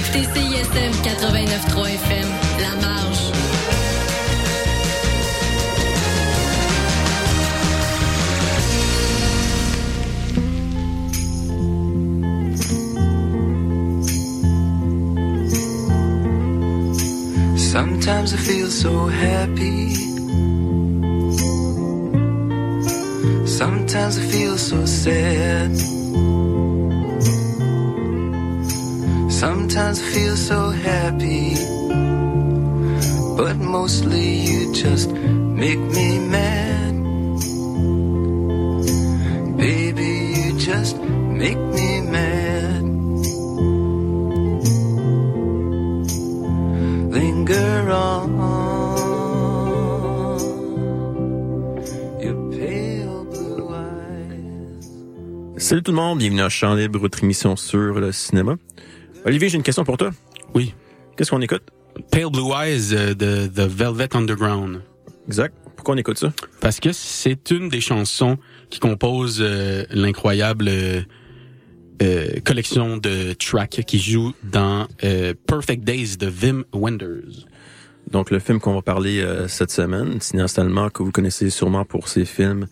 écoutez CISM 89.3 FM, La Marge. Sometimes I feel so happy. Sometimes I feel so sad. Sometimes I feel so happy. But mostly you just make me mad. Baby, you just make me mad. Linger on. Your pale blue eyes. Salut tout le monde, bienvenue à Champ Libre, votre émission sur le cinéma. Olivier, j'ai une question pour toi. Oui. Qu'est-ce qu'on écoute? Pale Blue Eyes euh, de The Velvet Underground. Exact. Pourquoi on écoute ça? Parce que c'est une des chansons qui compose euh, l'incroyable euh, euh, collection de tracks qui joue dans Perfect Days de Wim Wenders. Donc, le film qu'on va parler cette semaine, cinéaste allemand que vous connaissez sûrement pour ses films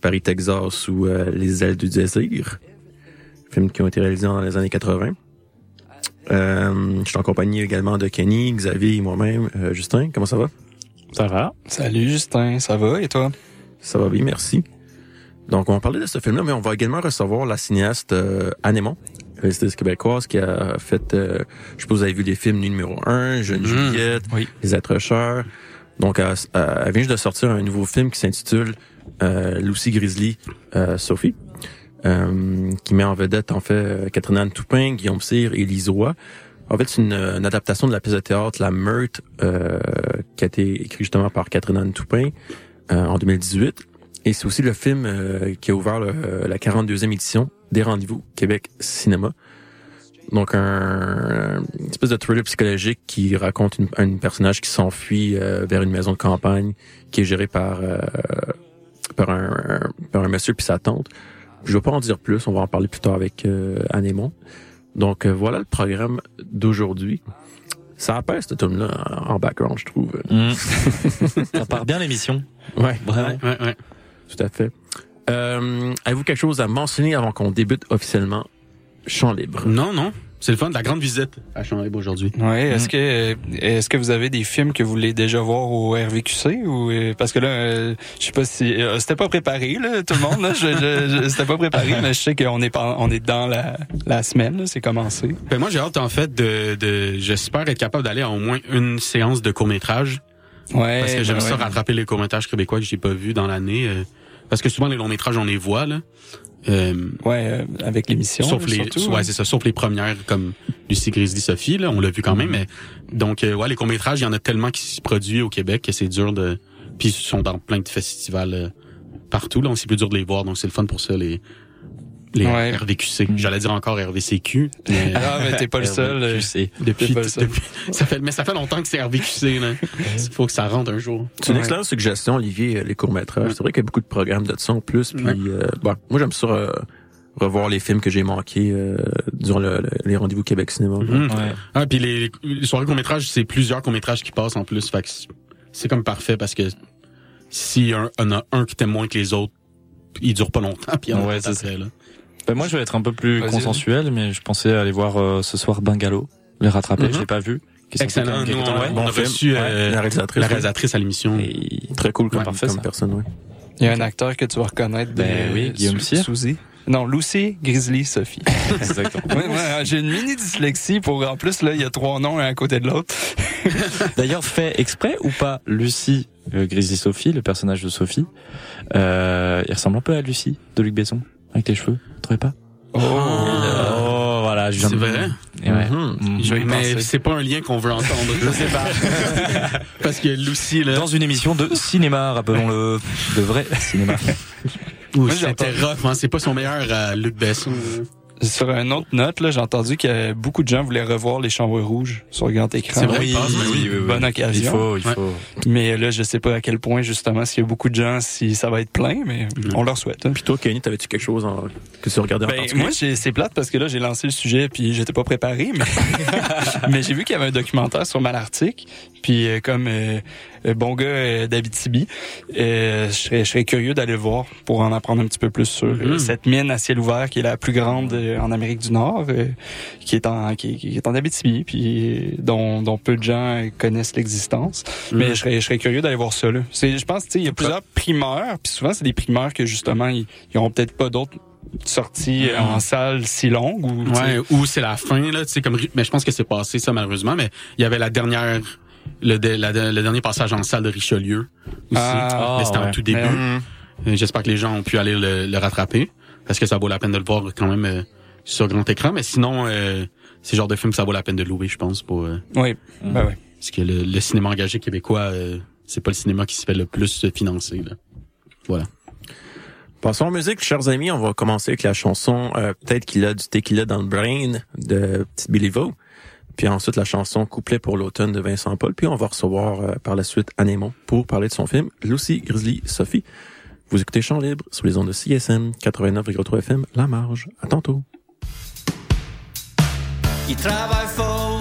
Paris, Texas ou Les ailes du désir. Films qui ont été réalisés dans les années 80. Euh, je suis en compagnie également de Kenny, Xavier et moi-même. Euh, Justin, comment ça va? Ça va? Salut Justin, ça va et toi? Ça va bien, merci. Donc, on va parler de ce film-là, mais on va également recevoir la cinéaste euh, Anémon, réalisatrice québécoise, qui a fait, euh, je sais pas si vous avez vu les films numéro 1, Jeune Mhm. Juliette, Oui. Les Accrocheurs. Donc, elle, elle vient juste de sortir un nouveau film qui s'intitule euh, Lucy Grizzly euh, Sophie, qui met en vedette, en fait, euh, Catherine Anne Toupin, Guillaume Cyr et Lise. En fait, c'est une, une adaptation de la pièce de théâtre La Meurtre, euh, qui a été écrite justement par Catherine Anne Toupin euh, en 2018. Et c'est aussi le film euh, qui a ouvert euh, la 42e édition des Rendez-vous Québec Cinéma. Donc un, une espèce de thriller psychologique qui raconte une, un personnage qui s'enfuit euh, vers une maison de campagne qui est gérée par euh, par un, un- par un monsieur puis sa tante. Je vais pas en dire plus, on va en parler plus tard avec euh, Anémon. Donc euh, voilà le programme d'aujourd'hui. Ça appelle ce tome là en background, je trouve. Ça part bien l'émission. Ouais. Vraiment. Ouais, ouais. Tout à fait. Euh, Avez-vous quelque chose à mentionner avant qu'on débute officiellement? Champ libre? Non, non. C'est le fun de la grande visite à Champ Libre aujourd'hui. Ouais, est-ce Mm. que est-ce que vous avez des films que vous voulez déjà voir au RVQC ou euh, parce que là euh, je sais pas si euh, c'était pas préparé là tout le monde là, je, je, je- c'était pas préparé mais je sais qu'on est pas, on est dans la, la semaine là, c'est commencé. Ben moi j'ai hâte en fait de, de j'espère être capable d'aller à au moins une séance de court métrage Ouais. parce que j'aime ben ça ouais. rattraper les courts métrages québécois que j'ai pas vus dans l'année euh, parce que souvent les longs métrages on les voit là. Euh, Ouais, euh, avec l'émission sauf les surtout, ouais hein. c'est ça sauf les premières comme Lucie Grizzly Sophie là on l'a vu quand même mais donc euh, ouais les courts métrages il y en a tellement qui se produisent au Québec que c'est dur de puis ils sont dans plein de festivals euh, partout là c'est plus dur de les voir donc c'est le fun pour ça les les Ouais. RVQC j'allais dire encore RVCQ mais Ah mais t'es pas le seul. depuis, ça. depuis- ça fait mais ça fait longtemps que c'est RVQC là il faut que ça rentre un jour C'est une Ouais. excellente suggestion, Olivier, euh, les courts-métrages. Ouais. C'est vrai qu'il y a beaucoup de programmes de ça en plus. Puis, Ouais. euh, bon, moi, j'aime ça euh, revoir les films que j'ai manqués euh, durant le- le- les rendez-vous Québec Cinéma. Ouais. Ah, puis les, les soirées court métrages, c'est plusieurs courts métrages qui passent en plus. Fait que c'est- comme parfait parce que s'il y en a un qui t'aime moins que les autres, il dure pas longtemps. Puis Ouais, c'est là. Ben, moi, je vais être un peu plus consensuel, mais je pensais aller voir euh, ce soir Bungalow, les rattraper. Je l'ai pas vu. Excellent. même on, ouais. on bon a film. reçu Ouais, euh, la réalisatrice. la réalisatrice à l'émission. Très cool comme, Ouais, parfait, comme personne, oui. Il y a un acteur que tu vas reconnaître. Ben de- oui, Guillaume. Souzy. Non, Lucy Grizzly Sophie. Exactement. Ouais, ouais, j'ai une mini dyslexie pour en plus là, il y a trois noms un à côté de l'autre. D'ailleurs, fait exprès ou pas, Lucie, euh, Grizzly Sophie, le personnage de Sophie, euh, il ressemble un peu à Lucie de Luc Besson, avec les cheveux? Trouvez pas? Oh. Oh, voilà. C'est vrai? Et ouais. Je vais y Mais penser. c'est pas un lien qu'on veut entendre. Je sais pas. parce que Lucie, là, Dans une émission de cinéma, rappelons-le, de vrai cinéma. Ouh, Moi, j'ai c'était rough, hein. C'est pas son meilleur à Luc Besson. Sur une autre note, là, j'ai entendu que beaucoup de gens voulaient revoir les chambres rouges sur le grand écran. C'est vrai, il passe, mais oui, Bonne occasion. Il faut, il Ouais. faut. Mais là, je sais pas à quel point, justement, s'il y a beaucoup de gens, si ça va être plein, mais on leur souhaite. hein. Puis toi, Kenny, t'avais-tu quelque chose en- que tu regardais en Ben, particulier? moi, j'ai- c'est plate parce que là, j'ai lancé le sujet puis j'étais pas préparé, mais, mais j'ai vu qu'il y avait un documentaire sur Malartic. Puis euh, comme euh, bon gars euh, d'Abitibi, euh, je serais, je serais curieux d'aller le voir pour en apprendre un petit peu plus sur euh, Mhm. cette mine à ciel ouvert qui est la plus grande euh, en Amérique du Nord, euh, qui est en qui, qui est en Abitibi, puis euh, dont, dont peu de gens euh, connaissent l'existence. Mais je serais, je serais curieux d'aller voir ça. Là. C'est, je pense, tu sais, il y a plusieurs primeurs, puis souvent c'est des primeurs que justement ils, ils auront peut-être pas d'autres sorties en salle si longues ou Ouais, ou c'est la fin là, tu sais comme mais je pense que c'est passé ça malheureusement, mais il y avait la dernière le, de- la- le dernier passage en salle de Richelieu aussi, Ah, mais c'était ouais. en tout début. Mais, Euh, J'espère que les gens ont pu aller le, le rattraper parce que ça vaut la peine de le voir quand même euh, sur grand écran, mais sinon euh, c'est le genre de film que ça vaut la peine de louer, je pense pour euh, Oui, ben oui. parce que le, le cinéma engagé québécois euh, c'est pas le cinéma qui se fait le plus financer là. Voilà. Passons en musique, chers amis. On va commencer avec la chanson euh, Peut-être qu'il a du tequila dans le brain de Petite Billy Vaux. Puis ensuite la chanson Couplet pour l'automne de Vincent Paul. Puis on va recevoir euh, par la suite Anémon pour parler de son film Lucy Grizzly Sophie. Vous écoutez Chant libre sur les ondes de CSM 89,3 FM La Marge. À tantôt. Qui son.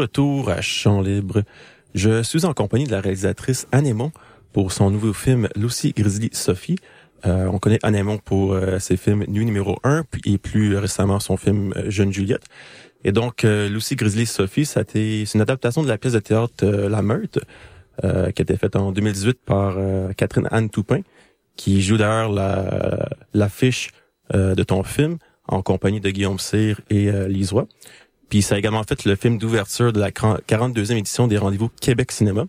Retour à Champ Libre, je suis en compagnie de la réalisatrice Anne Aymon pour son nouveau film Lucy Grizzly Sophie. Euh, on connaît Anne Aymon pour euh, ses films Nuit numéro 1 puis, et plus récemment son film euh, Jeune Juliette. Et donc, euh, Lucy Grizzly Sophie, c'est une adaptation de la pièce de théâtre La Meute, qui a été faite en 2018 par Catherine Anne Toupin, qui joue d'ailleurs la, l'affiche euh, de ton film en compagnie de Guillaume Cyr et euh, Roy. Puis ça a également fait le film d'ouverture de la 42e édition des Rendez-vous Québec Cinéma.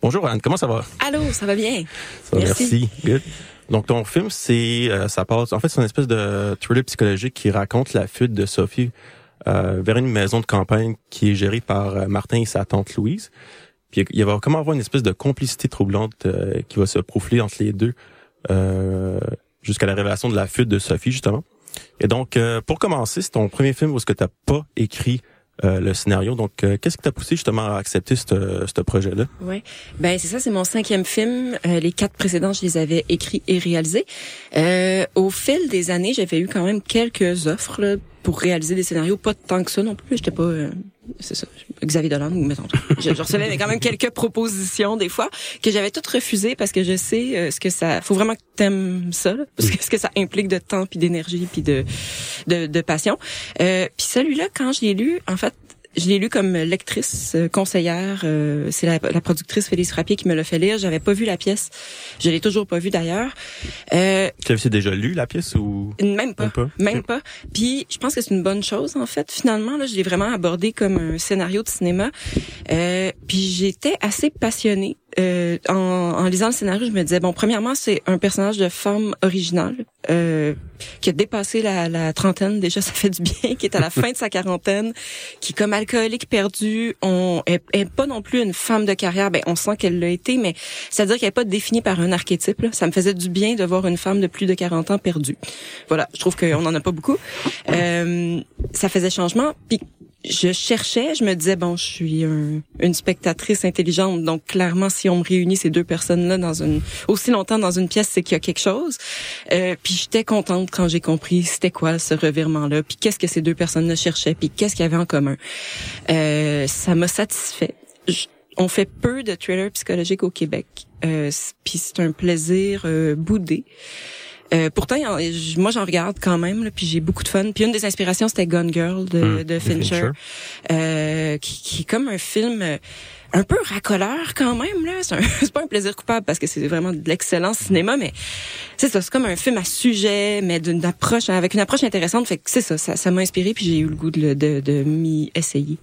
Bonjour Anne, comment ça va? Allô, ça va bien? Ça va, Merci. Good. Donc ton film, c'est euh, ça passe. En fait, c'est une espèce de thriller psychologique qui raconte la fuite de Sophie euh, vers une maison de campagne qui est gérée par euh, Martin et sa tante Louise. Puis il va comment avoir une espèce de complicité troublante euh, qui va se profiler entre les deux euh, jusqu'à la révélation de la fuite de Sophie justement. Et donc euh, pour commencer, c'est ton premier film où est-ce que t'as pas écrit euh, le scénario. Donc euh, qu'est-ce qui t'a poussé justement à accepter ce ce projet-là? Ouais. Ben c'est ça, c'est mon cinquième film. Euh, les quatre précédents, je les avais écrits et réalisés. Euh, au fil des années, j'avais eu quand même quelques offres là, pour réaliser des scénarios, pas tant que ça non plus. J'étais pas, euh, c'est ça, Xavier Dolan ou mettons. Je, je recevais mais quand même quelques propositions des fois que j'avais toutes refusées parce que je sais euh, ce que ça. Faut vraiment que t'aimes ça, là, parce que ce que ça implique de temps puis d'énergie puis de, de de passion. Euh, puis celui-là, quand je l'ai lu, en fait. Je l'ai lu comme lectrice, euh, conseillère. euh, c'est la, la productrice Félix Frappier qui me l'a fait lire. J'avais pas vu la pièce. Je l'ai toujours pas vue d'ailleurs. Euh, Tu avais déjà lu la pièce ou? Même pas. Même pas? Même pas. Puis je pense que c'est une bonne chose en fait. Finalement là, je l'ai vraiment abordé comme un scénario de cinéma. Euh, puis j'étais assez passionnée euh, en, en lisant le scénario. Je me disais bon, premièrement c'est un personnage de femme originale euh, qui a dépassé la, la trentaine déjà, ça fait du bien, qui est à la fin de sa quarantaine, qui comme alcoolique perdu. On est, est pas non plus une femme de carrière. Ben on sent qu'elle l'a été, mais c'est-à-dire qu'elle est pas définie par un archétype. Là. Ça me faisait du bien de voir une femme de plus de 40 ans perdue. Voilà, je trouve qu'on en a pas beaucoup. Euh, ça faisait changement. Puis je cherchais, je me disais bon, je suis un- une spectatrice intelligente, donc clairement si on me réunit ces deux personnes-là dans une aussi longtemps dans une pièce, c'est qu'il y a quelque chose. Euh, puis j'étais contente quand j'ai compris c'était quoi ce revirement-là, puis qu'est-ce que ces deux personnes-là cherchaient, puis qu'est-ce qu'il y avait en commun. Euh, ça m'a satisfait. Je- on fait peu de thrillers psychologiques au Québec, euh, puis c'est un plaisir euh, boudé. Euh, pourtant, moi, j'en regarde quand même, là, puis j'ai beaucoup de fun. Puis une des inspirations, c'était Gone Girl de, Hum, de Fincher, euh, qui, qui est comme un film euh, un peu racoleur quand même. là. C'est pas un plaisir coupable parce que c'est vraiment de l'excellent cinéma, mais c'est ça, c'est comme un film à sujet, mais d'une approche avec une approche intéressante. Fait que c'est ça, ça, m'a inspiré, puis j'ai eu le goût de, de, de m'y essayer.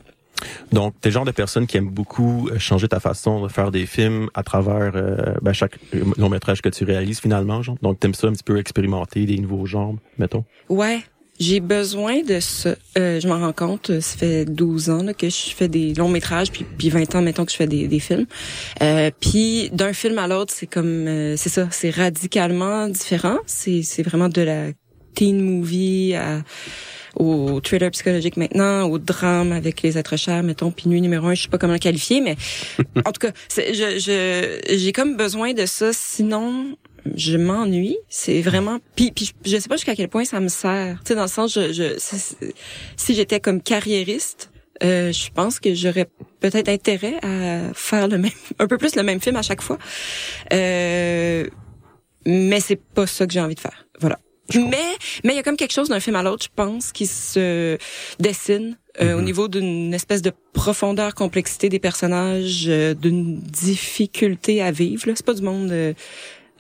Donc, t'es le genre de personne qui aime beaucoup euh, changer ta façon de faire des films à travers euh, ben, chaque euh, long métrage que tu réalises finalement, genre. Donc, t'aimes ça un petit peu expérimenter des nouveaux genres, mettons? Ouais, j'ai besoin de ça. Euh, je m'en rends compte, ça fait 12 ans là, que je fais des longs métrages, puis, puis 20 ans, mettons, que je fais des, films. Euh, puis d'un film à l'autre, c'est comme, c'est ça, c'est radicalement différent. C'est vraiment de la teen movie à au thriller psychologique maintenant, au drame avec les êtres chers, mettons, puis nuit numéro un, je sais pas comment le qualifier, mais en tout cas, je, je, j'ai comme besoin de ça, sinon je m'ennuie. C'est vraiment, puis, puis je sais pas jusqu'à quel point ça me sert. Tu sais, dans le sens, je, je si j'étais comme carriériste, euh, je pense que j'aurais peut-être intérêt à faire le même, un peu plus le même film à chaque fois. Euh, mais c'est pas ça que j'ai envie de faire. Voilà. Mais mais il y a comme quelque chose d'un film à l'autre, je pense, qui se dessine euh, au niveau d'une espèce de profondeur, complexité des personnages, euh, d'une difficulté à vivre. là. C'est pas du monde euh,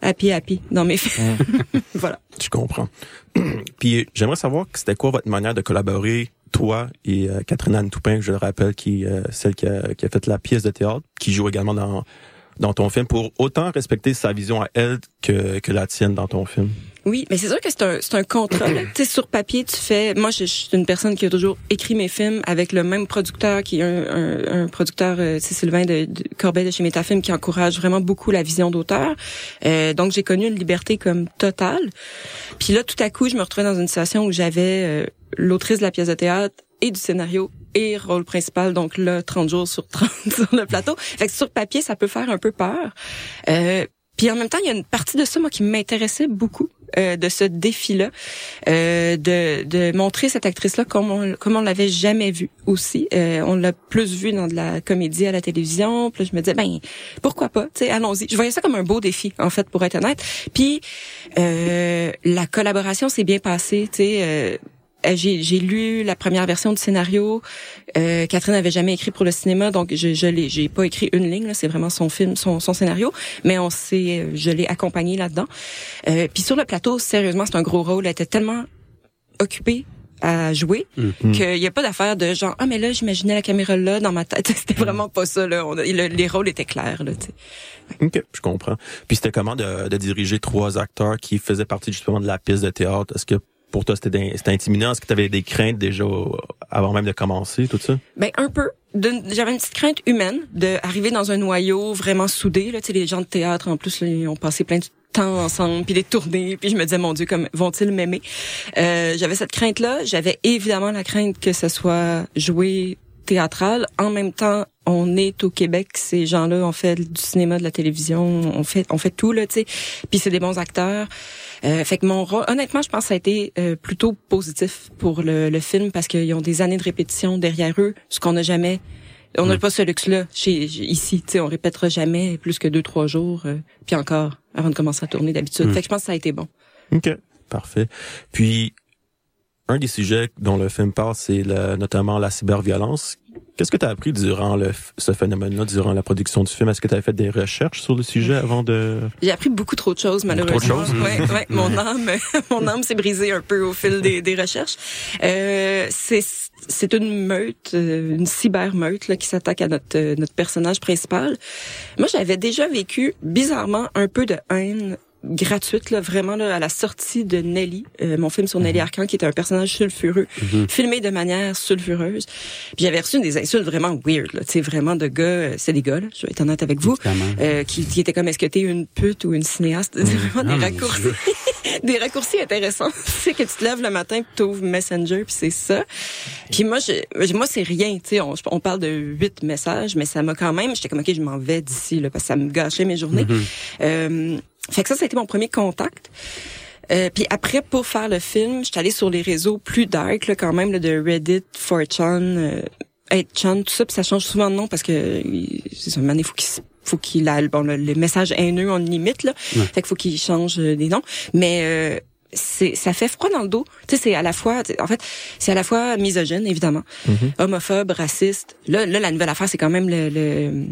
happy happy dans mes films. voilà. Je comprends. Puis, j'aimerais savoir que c'était quoi votre manière de collaborer, toi et euh, Catherine Anne Toupin, je le rappelle, qui euh, celle qui a, qui a fait la pièce de théâtre, qui joue également dans dans ton film, pour autant respecter sa vision à elle que, que la tienne dans ton film? Oui, mais c'est sûr que c'est un, c'est un contrat. tu sais, sur papier, tu fais. Moi, je, je suis une personne qui a toujours écrit mes films avec le même producteur, qui est un, un, un producteur, euh, c'est Sylvain de, de Corbeil de chez Métafilm, qui encourage vraiment beaucoup la vision d'auteur. Euh, donc, j'ai connu une liberté comme totale. Puis là, tout à coup, je me retrouvais dans une situation où j'avais euh, l'autrice de la pièce de théâtre et du scénario et rôle principal, donc là, 30 jours sur 30 sur le plateau. Fait que sur papier, ça peut faire un peu peur. Euh, puis en même temps, il y a une partie de ça moi qui m'intéressait beaucoup euh, de ce défi-là, euh, de, de montrer cette actrice-là comme on, comme on l'avait jamais vue aussi. Euh, on l'a plus vue dans de la comédie à la télévision. Puis je me disais, ben pourquoi pas, tu sais, allons-y. Je voyais ça comme un beau défi, en fait, pour être honnête. Puis euh, la collaboration s'est bien passée, tu sais. Euh, j'ai, j'ai lu la première version du scénario. Euh, Catherine n'avait jamais écrit pour le cinéma, donc je, je l'ai, j'ai pas écrit une ligne. là, C'est vraiment son film, son, son scénario, mais on s'est, euh, je l'ai accompagnée là-dedans. Euh, Puis sur le plateau, sérieusement, c'est un gros rôle. Elle était tellement occupée à jouer qu'il y a pas d'affaire de genre ah mais là j'imaginais la caméra là dans ma tête c'était vraiment pas ça là On a- le- les rôles étaient clairs là tu sais. OK, je comprends. Puis c'était comment de, de diriger trois acteurs qui faisaient partie justement de la pièce de théâtre? Est-ce que pour toi, c'était c'était intimidant? Est-ce que tu avais des craintes déjà avant même de commencer, tout ça? Ben un peu. J'avais une petite crainte humaine de arriver dans un noyau vraiment soudé. Là, les gens de théâtre en plus, ils ont passé plein de temps ensemble, puis des tournées, puis je me disais mon Dieu, comme vont-ils m'aimer? Euh, J'avais cette crainte là. J'avais évidemment la crainte que ce soit joué théâtral. En même temps, on est au Québec, ces gens-là ont fait du cinéma, de la télévision, on fait on fait tout là, tu sais. Puis c'est des bons acteurs. Euh, fait que mon rôle, honnêtement, je pense que ça a été euh, plutôt positif pour le, le film parce qu'ils ont des années de répétition derrière eux, ce qu'on n'a jamais. On n'a pas ce luxe-là chez ici. Tu sais, on répétera jamais plus que deux trois jours, euh, puis encore avant de commencer à tourner d'habitude. Fait que je pense que ça a été bon. OK. Parfait. Puis, un des sujets dont le film parle, c'est notamment la cyberviolence. Qu'est-ce que tu as appris durant le, ce phénomène-là, durant la production du film? Est-ce que tu as fait des recherches sur le sujet avant de... J'ai appris beaucoup trop de choses malheureusement. Trop de choses? Ouais, ouais, mon âme, mon âme s'est brisée un peu au fil des, des recherches. Euh, c'est c'est une meute, euh, une cybermeute là, qui s'attaque à notre euh, notre personnage principal. Moi, j'avais déjà vécu bizarrement un peu de haine gratuite là vraiment là, à la sortie de Nelly euh, mon film sur Nelly Arcan qui était un personnage sulfureux filmé de manière sulfureuse. Puis j'avais reçu des insultes vraiment weird tu sais vraiment de gars euh, c'est des gars là, je vais être honnête avec vous euh, qui, qui étaient comme est-ce que t'es une pute ou une cinéaste? C'est vraiment Ah, des raccourcis. Des raccourcis intéressants. Tu sais que tu te lèves le matin puis t'ouvres Messenger puis c'est ça. Puis moi je, moi c'est rien tu sais on, on parle de huit messages mais ça m'a quand même j'étais comme ok je m'en vais d'ici là parce que ça me gâchait mes journées. Euh, fait que ça ça a été mon premier contact euh, puis après, pour faire le film, je suis allée sur les réseaux plus dark, là, quand même, là, de Reddit, 4chan, euh, 8chan, tout ça. Puis ça change souvent de nom parce que euh, c'est ça, il faut qu'il faut qu'il a bon, le, les messages haineux on limite là. Fait qu'il faut qu'il change euh, des noms. Mais euh, c'est ça fait froid dans le dos. Tu sais, c'est à la fois, en fait, c'est à la fois misogyne évidemment, homophobe, raciste. Là, là, la nouvelle affaire, c'est quand même le, le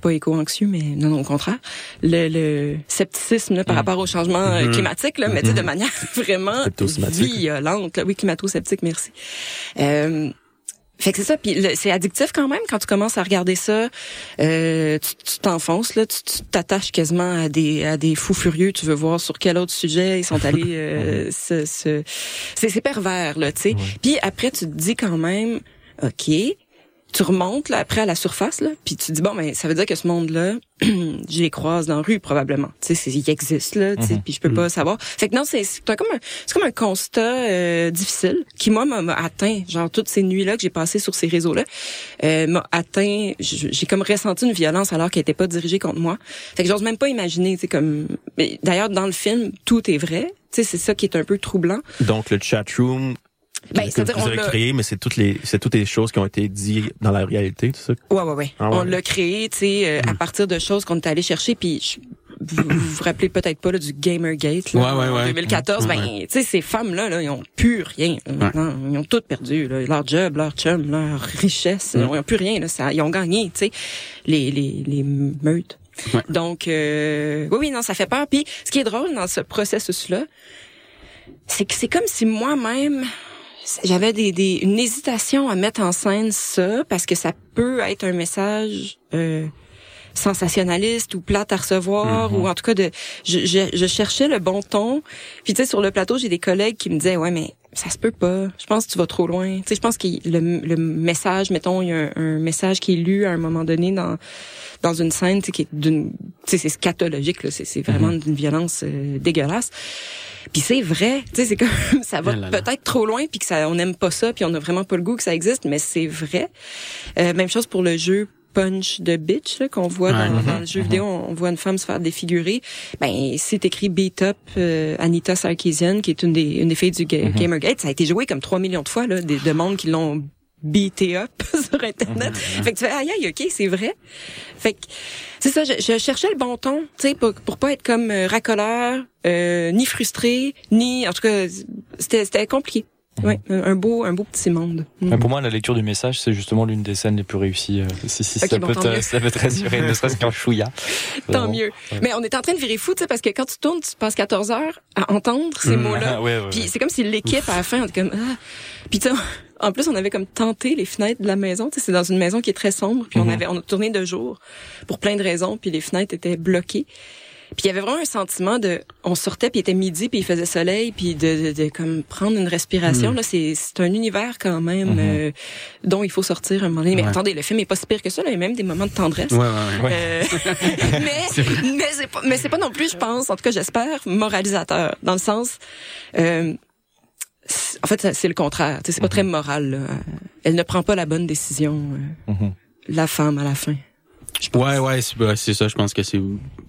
pas éco-anxieux, mais non, non, au contraire, le, le scepticisme là, par rapport au changement euh, climatique, là, mais tu sais, de manière vraiment violente. Là. Oui, climato-sceptique, merci. Euh, fait que c'est ça, puis c'est addictif quand même quand tu commences à regarder ça. Euh, tu t'enfonces là, tu t'attaches quasiment à des à des fous furieux. Tu veux voir sur quel autre sujet ils sont allés. Euh, se- c'est c'est pervers là, tu sais. Puis après tu te dis quand même, ok, tu remontes là après à la surface là, puis tu dis bon ben ça veut dire que ce monde là, je les croise dans la rue probablement. Tu sais, c'est- ils existent là, tu sais, puis je peux pas savoir. Fait que non, c'est comme un c'est comme un constat euh, difficile qui moi m'a atteint, genre toutes ces nuits là que j'ai passées sur ces réseaux là, euh, m'a atteint. J'ai comme ressenti une violence alors qu'elle était pas dirigée contre moi. Fait que j'ose même pas imaginer, tu sais comme. mais D'ailleurs dans le film tout est vrai. Tu sais, c'est ça qui est un peu troublant. Donc, le chat room Ben, que c'est-à-dire, vous on avez l'a- créé, mais c'est toutes les, c'est toutes les choses qui ont été dites dans la réalité, tout ça? Ouais, ouais, ouais. Ah ouais. On l'a créé, tu sais, euh, à partir de choses qu'on est allé chercher, puis je- vous, vous vous rappelez peut-être pas là, du Gamergate là, Ouais, ouais, en ouais. 2014. Ouais, Ben, tu sais, ces femmes-là, là, ils ont plus rien. Maintenant, ils ont tout perdu. Là. Leur job, leur chum, leur richesse, ils ont plus rien. Là, ça, ils ont gagné, tu sais, les, les, les meutes. Ouais. Donc, euh, oui, oui, non, ça fait peur. Puis, ce qui est drôle dans ce processus-là, c'est que c'est comme si moi-même j'avais des, des une hésitation à mettre en scène ça parce que ça peut être un message euh, sensationnaliste ou plate à recevoir ou en tout cas de je, je, je cherchais le bon ton. Puis tu sais sur le plateau j'ai des collègues qui me disaient ouais mais ça se peut pas. Je pense que tu vas trop loin. Tu sais je pense que le, le message mettons il y a un, un message qui est lu à un moment donné dans dans une scène qui est d'une c'est scatologique là c'est vraiment d'une violence euh, dégueulasse puis c'est vrai, tu sais, c'est comme ça va Ah peut-être trop loin, puis que ça, on n'aime pas ça, puis on n'a vraiment pas le goût que ça existe, mais c'est vrai. Euh, même chose pour le jeu punch de bitch qu'on voit Mhm. dans le jeu vidéo, on, on voit une femme se faire défigurer. Ben c'est écrit beat up euh, Anita Sarkeesian, qui est une des une des filles du ga- Mhm. Gamergate. Ça a été joué comme 3 millions de fois là, des de monde qui l'ont beaté up sur internet. Mhm. Fait que tu fais aïe aïe ok c'est vrai. Fait que c'est ça, je, je cherchais le bon ton, tu sais, pour, pour pas être comme euh, racoleur, euh, ni frustré, ni en tout cas c'était c'était compliqué. Ouais, un beau un beau petit monde. Mm. Mais pour moi, la lecture du message, c'est justement l'une des scènes les plus réussies. euh, Si, si ça, bon, peut te, ça peut te rassurer, ne serait-ce qu'un chouïa. Tant mieux. Mais on est en train de virer fou, tu sais, parce que quand tu tournes, tu passes 14 heures à entendre ces Mm. mots-là. Ouais, ouais, Puis c'est comme si l'équipe à la fin, on était comme ah. Puis tu sais, en plus on avait comme tenté les fenêtres de la maison. Tu sais, c'est dans une maison qui est très sombre. Puis on Mhm. avait, on a tourné de jour pour plein de raisons. Puis les fenêtres étaient bloquées. Puis il y avait vraiment un sentiment de, on sortait puis il était midi puis il faisait soleil puis de, de, de comme prendre une respiration là, c'est c'est un univers quand même Mhm. euh, dont il faut sortir un moment donné. Mais Ouais. attendez, le film est pas si pire que ça. Là, il y a même des moments de tendresse. Ouais, ouais, ouais. Euh, mais mais c'est pas mais c'est pas non plus je pense en tout cas j'espère moralisateur dans le sens euh, en fait c'est le contraire c'est pas très moral là. elle ne prend pas la bonne décision euh, la femme à la fin Ouais, ouais, c'est ouais, ça. Je pense que c'est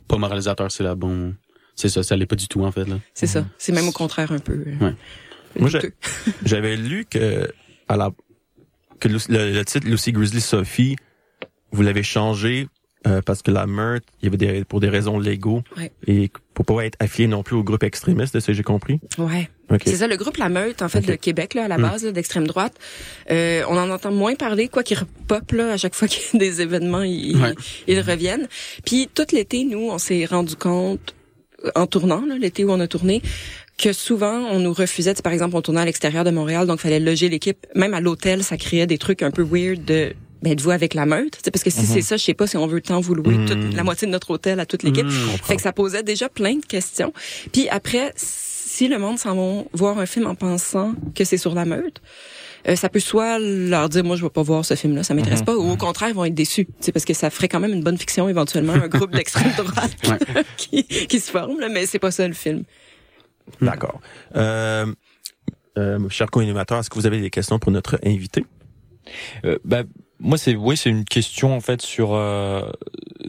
pas moralisateur, c'est la bonne. C'est ça, ça l'est pas du tout en fait là. c'est ça c'est même au contraire un peu euh, Ouais. Moi. J'avais lu que à la que le, le- le titre Lucy Grizzly Sophie, vous l'avez changé euh, parce que la meurtre, il y avait des pour des raisons légaux Ouais. et pour pas être affilié non plus au groupe extrémiste, c'est ce que j'ai compris. ouais Ok. c'est ça le groupe La Meute en fait Ok. de Québec là à la Mm. base là, d'extrême droite euh, on en entend moins parler quoi qu'il repop là à chaque fois qu'il y a des événements ils, Ouais. ils reviennent puis tout l'été nous on s'est rendu compte en tournant là, l'été où on a tourné que souvent on nous refusait tu sais, par exemple on tournait à l'extérieur de Montréal donc fallait loger l'équipe même à l'hôtel ça créait des trucs un peu weird de ben, êtes-vous avec la meute tu sais, parce que si Mhm. c'est ça je sais pas si on veut tant vous louer Mhm. toute la moitié de notre hôtel à toute l'équipe Mm. fait que ça posait déjà plein de questions. Puis après, si le monde s'en va voir un film en pensant que c'est sur la meute, euh, ça peut soit leur dire moi je vais pas voir ce film là ça m'intéresse Mhm. pas ou au contraire ils vont être déçus c'est parce que ça ferait quand même une bonne fiction éventuellement un groupe d'extrême droite qui, qui se forme là, mais c'est pas ça le film D'accord. Euh, euh, cher co-animateur, est-ce que vous avez des questions pour notre invité? Euh, bah, moi, c'est oui, c'est une question en fait sur euh,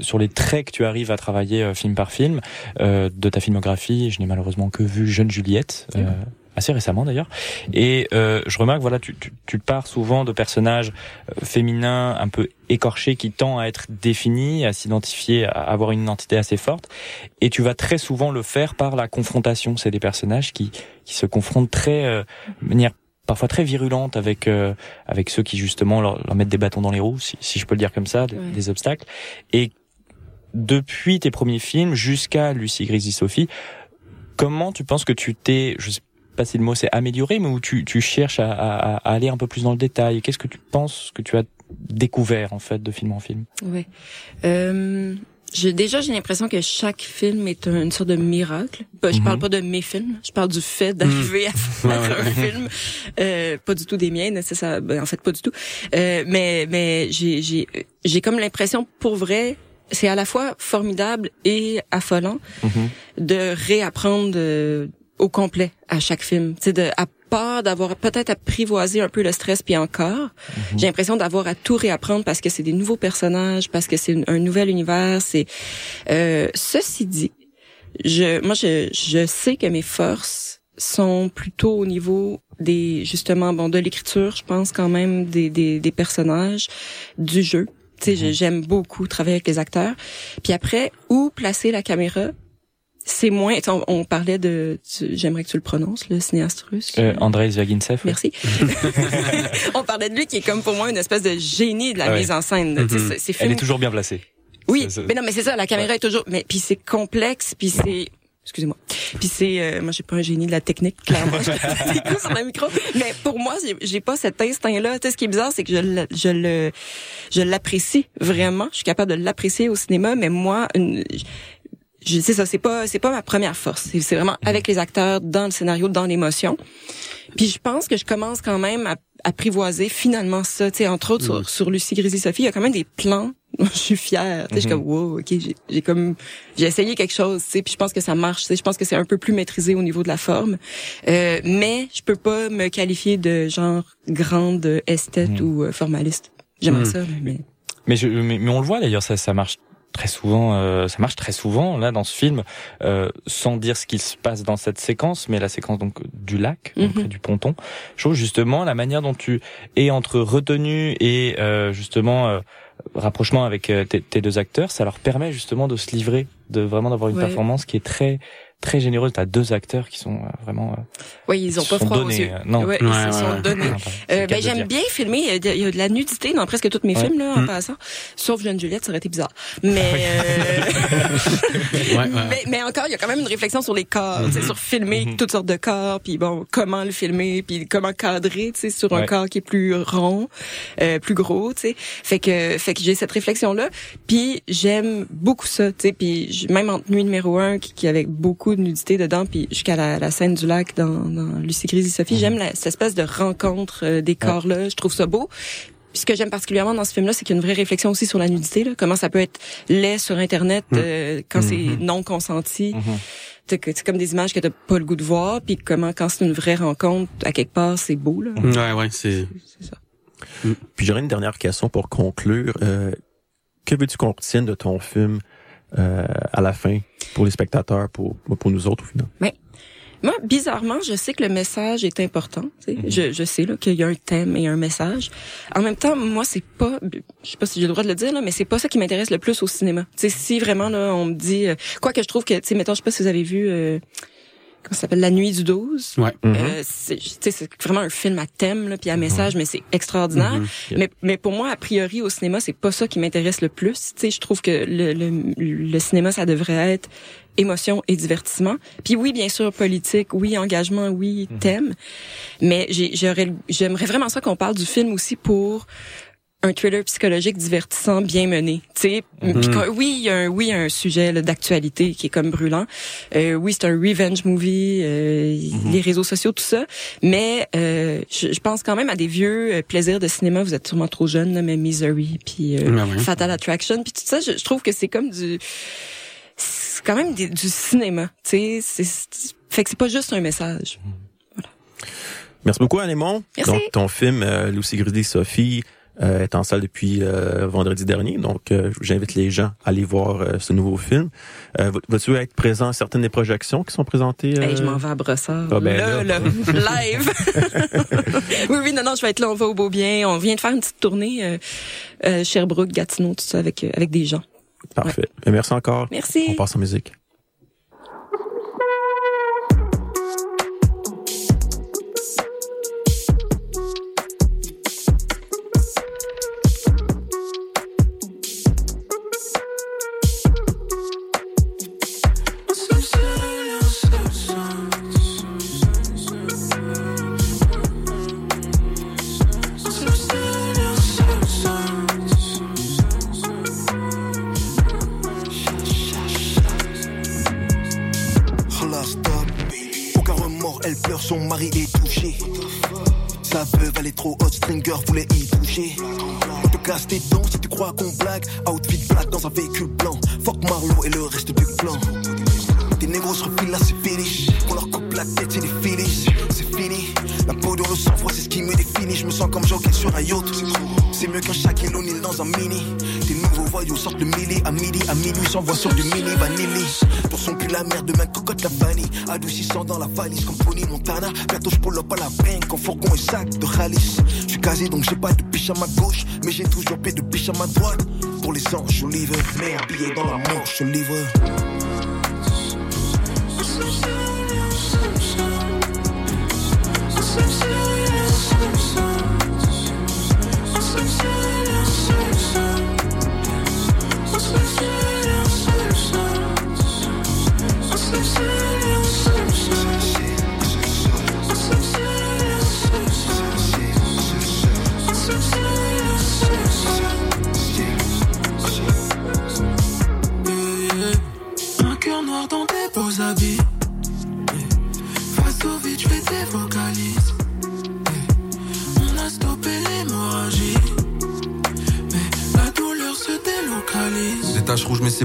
sur les traits que tu arrives à travailler euh, film par film euh, de ta filmographie. Je n'ai malheureusement que vu Jeune Juliette. euh, assez récemment d'ailleurs et euh, je remarque voilà tu, tu, tu pars souvent de personnages euh, féminins un peu écorchés qui tendent à être définis à s'identifier à avoir une identité assez forte et tu vas très souvent le faire par la confrontation c'est des personnages qui qui se confrontent très euh, de manière parfois très virulente avec euh, avec ceux qui justement leur, leur mettent des bâtons dans les roues, si, si je peux le dire comme ça, des, Ouais. des obstacles. Et depuis tes premiers films jusqu'à Lucie Grisy Sophie, comment tu penses que tu t'es, je sais pas si le mot c'est amélioré, mais où tu, tu cherches à, à, à aller un peu plus dans le détail? Qu'est-ce que tu penses que tu as découvert en fait de film en film? Euh, j'ai déjà j'ai l'impression que chaque film est un- une sorte de miracle. Je Mhm. parle pas de mes films je parle du fait d'arriver à faire un film. Euh, pas du tout des miens nécessaire ben, en fait pas du tout. Euh, mais mais j'ai j'ai j'ai comme l'impression pour vrai c'est à la fois formidable et affolant de réapprendre euh, au complet à chaque film. C'est de à part d'avoir peut-être apprivoisé un peu le stress puis encore, j'ai l'impression d'avoir à tout réapprendre parce que c'est des nouveaux personnages, parce que c'est un nouvel univers. C'est euh, ceci dit, je moi je je sais que mes forces sont plutôt au niveau des justement bon de l'écriture, je pense quand même des des, des personnages, du jeu. Tu sais, je- j'aime beaucoup travailler avec les acteurs. Puis après, où placer la caméra, c'est moins. On, on parlait de. J'aimerais que tu le prononces, le cinéaste russe. euh, Andrei Zvagintsev ouais. Merci. on parlait de lui qui est comme pour moi une espèce de génie de la Ah ouais. mise en scène. sais, Mhm. c'est- c'est Elle est toujours bien placée. Oui, c'est- c'est- mais non, mais c'est ça. La caméra est toujours. Mais puis c'est complexe, puis c'est. Excusez-moi. Puis c'est, euh, moi j'ai pas un génie de la technique, clairement. Coups sur le micro. Mais pour moi, j'ai- j'ai pas cet instinct-là. Tu sais, ce qui est bizarre, c'est que je, le- je le, je l'apprécie vraiment. Je suis capable de l'apprécier au cinéma, mais moi, une, je sais ça, c'est pas, c'est pas ma première force. C'est c'est vraiment avec les acteurs, dans le scénario, dans l'émotion. Puis je pense que je commence quand même à apprivoiser finalement ça. Tu sais, entre autres sur, sur Lucie Grisy Sophie, il y a quand même des plans. dont je suis fière. Tu sais, je suis comme wow, ok, j'ai comme j'ai essayé quelque chose. Tu sais, puis je pense que ça marche. Tu sais, je pense que c'est un peu plus maîtrisé au niveau de la forme. Euh, mais je peux pas me qualifier de genre grande esthète Mhm. ou euh, formaliste. J'aimerais Mhm. ça, mais Mais, je, mais, mais on le voit d'ailleurs, ça, ça marche très souvent. euh, ça marche très souvent là dans ce film, euh, sans dire ce qu'il se passe dans cette séquence, mais la séquence donc du lac, Mhm. près du ponton. Je trouve justement la manière dont tu es entre retenue et euh, justement euh, rapprochement avec euh, tes, tes deux acteurs, ça leur permet justement de se livrer, de vraiment d'avoir une Ouais. performance qui est très très généreuse. T'as deux acteurs qui sont euh, vraiment euh, Oui, ils ont pas froid aux donnés, yeux. euh, non. Ouais, Ouais, ils se ouais, sont donnés. Euh, ben, j'aime bien filmer. Il y a de- il y a de la nudité dans presque tous mes Ouais. films, là, en Mm. passant. Sauf Jeune Juliette, ça aurait été bizarre. Mais, euh, ouais. mais, mais encore, il y a quand même une réflexion sur les corps, tu sais, sur filmer Mhm. toutes sortes de corps, puis bon, comment le filmer, puis comment cadrer, tu sais, sur un corps qui est plus rond, euh, plus gros, tu sais. Fait que, fait que j'ai cette réflexion-là, puis j'aime beaucoup ça, tu sais, puis même en nuit numéro un, qui, qui avec beaucoup de nudité dedans, puis jusqu'à la, la scène du lac dans, dans Lucie Grise et Sophie, j'aime la- cette espèce de rencontre euh, des corps-là, je trouve ça beau. Puis ce que j'aime particulièrement dans ce film-là, c'est qu'il y a une vraie réflexion aussi sur la nudité, là. comment ça peut être laid sur Internet euh, quand c'est non consenti. Mhm. T'as que- C'est comme des images que t'as pas le goût de voir, puis comment quand c'est une vraie rencontre, à quelque part, c'est beau. Là. Ouais, ouais, c'est. C'est ça. Puis j'aurais une dernière question pour conclure. Euh, que veux-tu qu'on retienne de ton film euh, à la fin pour les spectateurs, pour, pour nous autres au final? Moi, bizarrement, je sais que le message est important. tu sais. je, je sais là qu'il y a un thème et un message. En même temps, moi, c'est pas, je sais pas si j'ai le droit de le dire là, mais c'est pas ça qui m'intéresse le plus au cinéma. Tu sais, si vraiment là, on me dit, euh, quoi que je trouve que, tu sais, mettons, je sais pas si vous avez vu, euh, ça s'appelle, La Nuit du 12. Ouais. Euh, c'est tu sais, c'est vraiment un film à thème là, puis à message, mais c'est extraordinaire. Mhm. Mais, mais pour moi, a priori, au cinéma, c'est pas ça qui m'intéresse le plus. Tu sais, je trouve que le, le, le cinéma, ça devrait être émotion et divertissement. Puis oui, bien sûr, politique, oui, engagement, oui, thème. Mais j'ai- j'aurais, j'aimerais vraiment ça qu'on parle du film aussi pour un thriller psychologique divertissant, bien mené. Tu que- oui, il y a un, oui, il y a un sujet là, d'actualité qui est comme brûlant. Euh, oui, c'est un revenge movie, euh, les réseaux sociaux, tout ça. Mais euh, je, je pense quand même à des vieux euh, plaisirs de cinéma. Vous êtes sûrement trop jeunes, là, mais Misery, puis euh, ouais. Fatal Attraction, puis tout ça. Je, je trouve que c'est comme du, c'est quand même des- du cinéma. Tu sais, c'est- c'est- fait que c'est pas juste un message. Merci beaucoup, Anémon. Merci. Donc, ton film, euh, Lucy Grizzly Sophie, euh, est en salle depuis euh, vendredi dernier. Donc, euh, j'invite les gens à aller voir euh, ce nouveau film. Euh, va- Vas-tu être présent à certaines des projections qui sont présentées? Hey, je euh, m'en vais à Brossard. Ah, ben là, là. là, live. oui, oui, non, non, je vais être là, on va au beau bien. On vient de faire une petite tournée, euh, euh, Sherbrooke, Gatineau, tout ça, avec, euh, avec des gens. Parfait. Et Merci encore. Merci. On passe en musique. De Khalis. Je suis casé donc j'ai pas de biche à ma gauche. Mais j'ai toujours paix de biche à ma droite. Pour les anges, je livre. Mais habillé dans la manche, je livre.